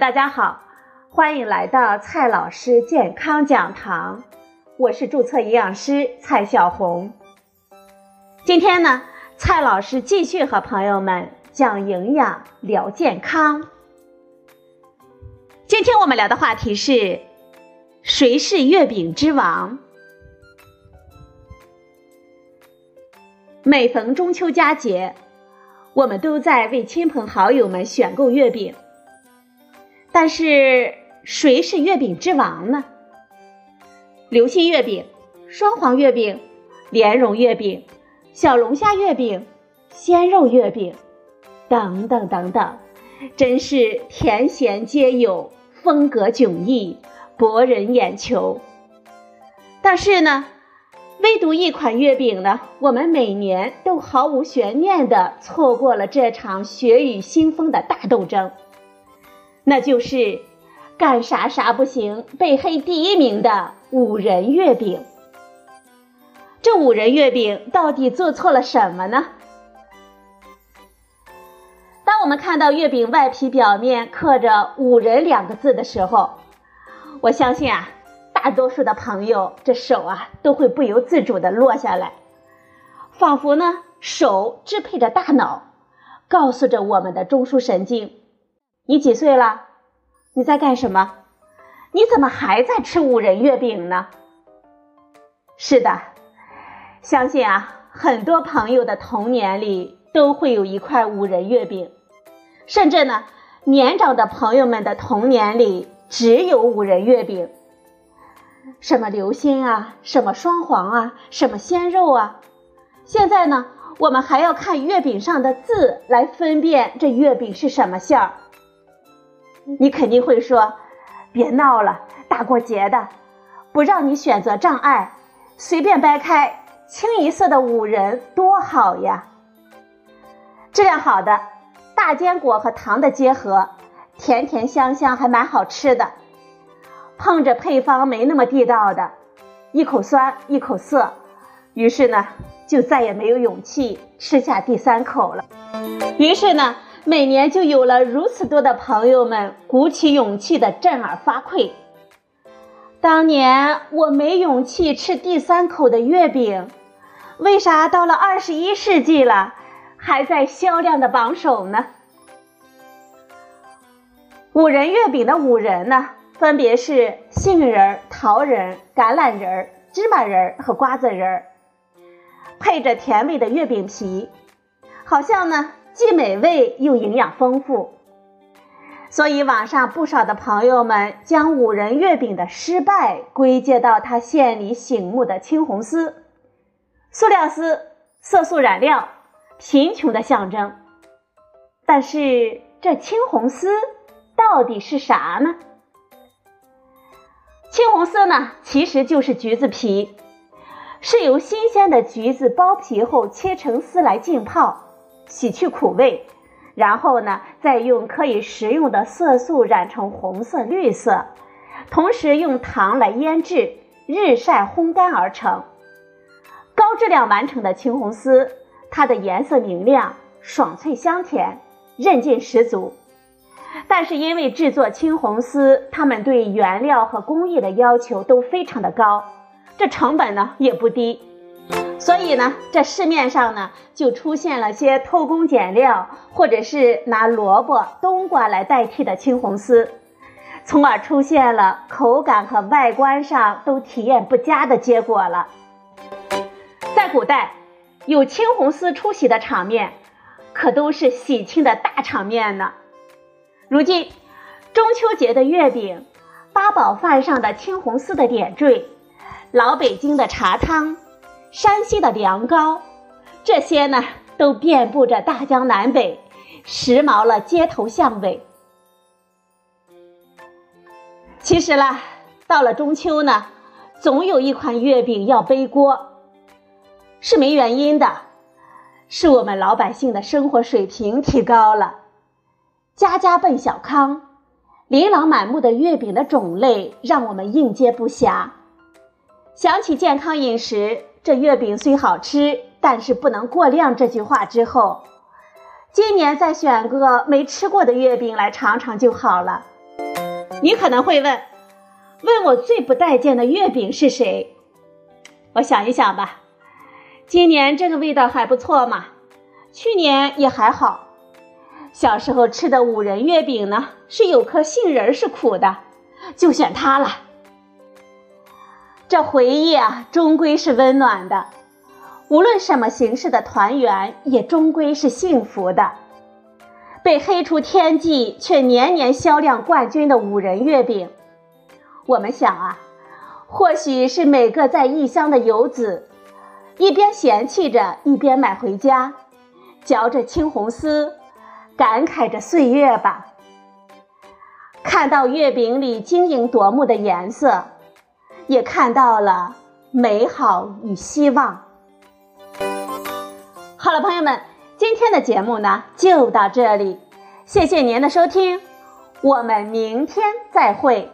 大家好，欢迎来到蔡老师健康讲堂，我是注册营养师蔡小红。今天呢，蔡老师继续和朋友们讲营养、聊健康。今天我们聊的话题是：谁是月饼之王？每逢中秋佳节，我们都在为亲朋好友们选购月饼。但是，谁是月饼之王呢？流心月饼、双黄月饼、莲蓉月饼、小龙虾月饼、鲜肉月饼，等等等等，真是甜咸皆有，风格迥异，博人眼球。但是呢？唯独一款月饼呢，我们每年都毫无悬念地错过了这场血雨腥风的大斗争，那就是干啥啥不行，被黑第一名的五仁月饼。这五仁月饼到底做错了什么呢？当我们看到月饼外皮表面刻着“五仁”两个字的时候，我相信啊。大多数的朋友，这手啊都会不由自主的落下来，仿佛呢手支配着大脑，告诉着我们的中枢神经：你几岁了？你在干什么？你怎么还在吃五仁月饼呢？是的，相信啊，很多朋友的童年里都会有一块五仁月饼，甚至呢，年长的朋友们的童年里只有五仁月饼。什么流心啊，什么双黄啊，什么鲜肉啊？现在呢，我们还要看月饼上的字来分辨这月饼是什么馅儿。你肯定会说，别闹了，大过节的，不让你选择障碍，随便掰开，清一色的五仁多好呀！质量好的，大坚果和糖的结合，甜甜香香，还蛮好吃的。碰着配方没那么地道的，一口酸一口涩，于是呢，就再也没有勇气吃下第三口了。于是呢，每年就有了如此多的朋友们鼓起勇气的振耳发聩。当年我没勇气吃第三口的月饼，为啥到了二十一世纪了，还在销量的榜首呢？五仁月饼的五仁呢？分别是杏仁、桃仁、橄榄仁、芝麻仁和瓜子仁，配着甜味的月饼皮，好像呢既美味又营养丰富。所以网上不少的朋友们将五仁月饼的失败归结到它馅里醒目的青红丝，塑料丝、色素染料、贫穷的象征。但是这青红丝到底是啥呢？青红丝呢，其实就是橘子皮，是由新鲜的橘子剥皮后切成丝来浸泡，洗去苦味，然后呢，再用可以食用的色素染成红色、绿色，同时用糖来腌制、日晒烘干而成。高质量完成的青红丝，它的颜色明亮、爽脆香甜、韧劲十足。但是因为制作青红丝，他们对原料和工艺的要求都非常的高，这成本呢也不低，所以呢，这市面上呢就出现了些偷工减料，或者是拿萝卜、冬瓜来代替的青红丝，从而出现了口感和外观上都体验不佳的结果了。在古代，有青红丝出席的场面，可都是喜庆的大场面呢。如今，中秋节的月饼，八宝饭上的青红丝的点缀，老北京的茶汤，山西的凉糕，这些呢都遍布着大江南北，时髦了街头巷尾。其实啦，到了中秋呢，总有一款月饼要背锅，是没原因的，是我们老百姓的生活水平提高了。家家奔小康，琳琅满目的月饼的种类让我们应接不暇。想起健康饮食，这月饼虽好吃，但是不能过量。这句话之后，今年再选个没吃过的月饼来尝尝就好了。你可能会问，问我最不待见的月饼是谁？我想一想吧，今年这个味道还不错嘛，去年也还好。小时候吃的五仁月饼呢，是有颗杏仁是苦的，就选它了。这回忆啊，终归是温暖的。无论什么形式的团圆，也终归是幸福的。被黑出天际却年年销量冠军的五仁月饼，我们想啊，或许是每个在异乡的游子，一边嫌弃着，一边买回家，嚼着青红丝，感慨着岁月吧。看到月饼里晶莹夺目的颜色，也看到了美好与希望。好了，朋友们，今天的节目呢就到这里，谢谢您的收听，我们明天再会。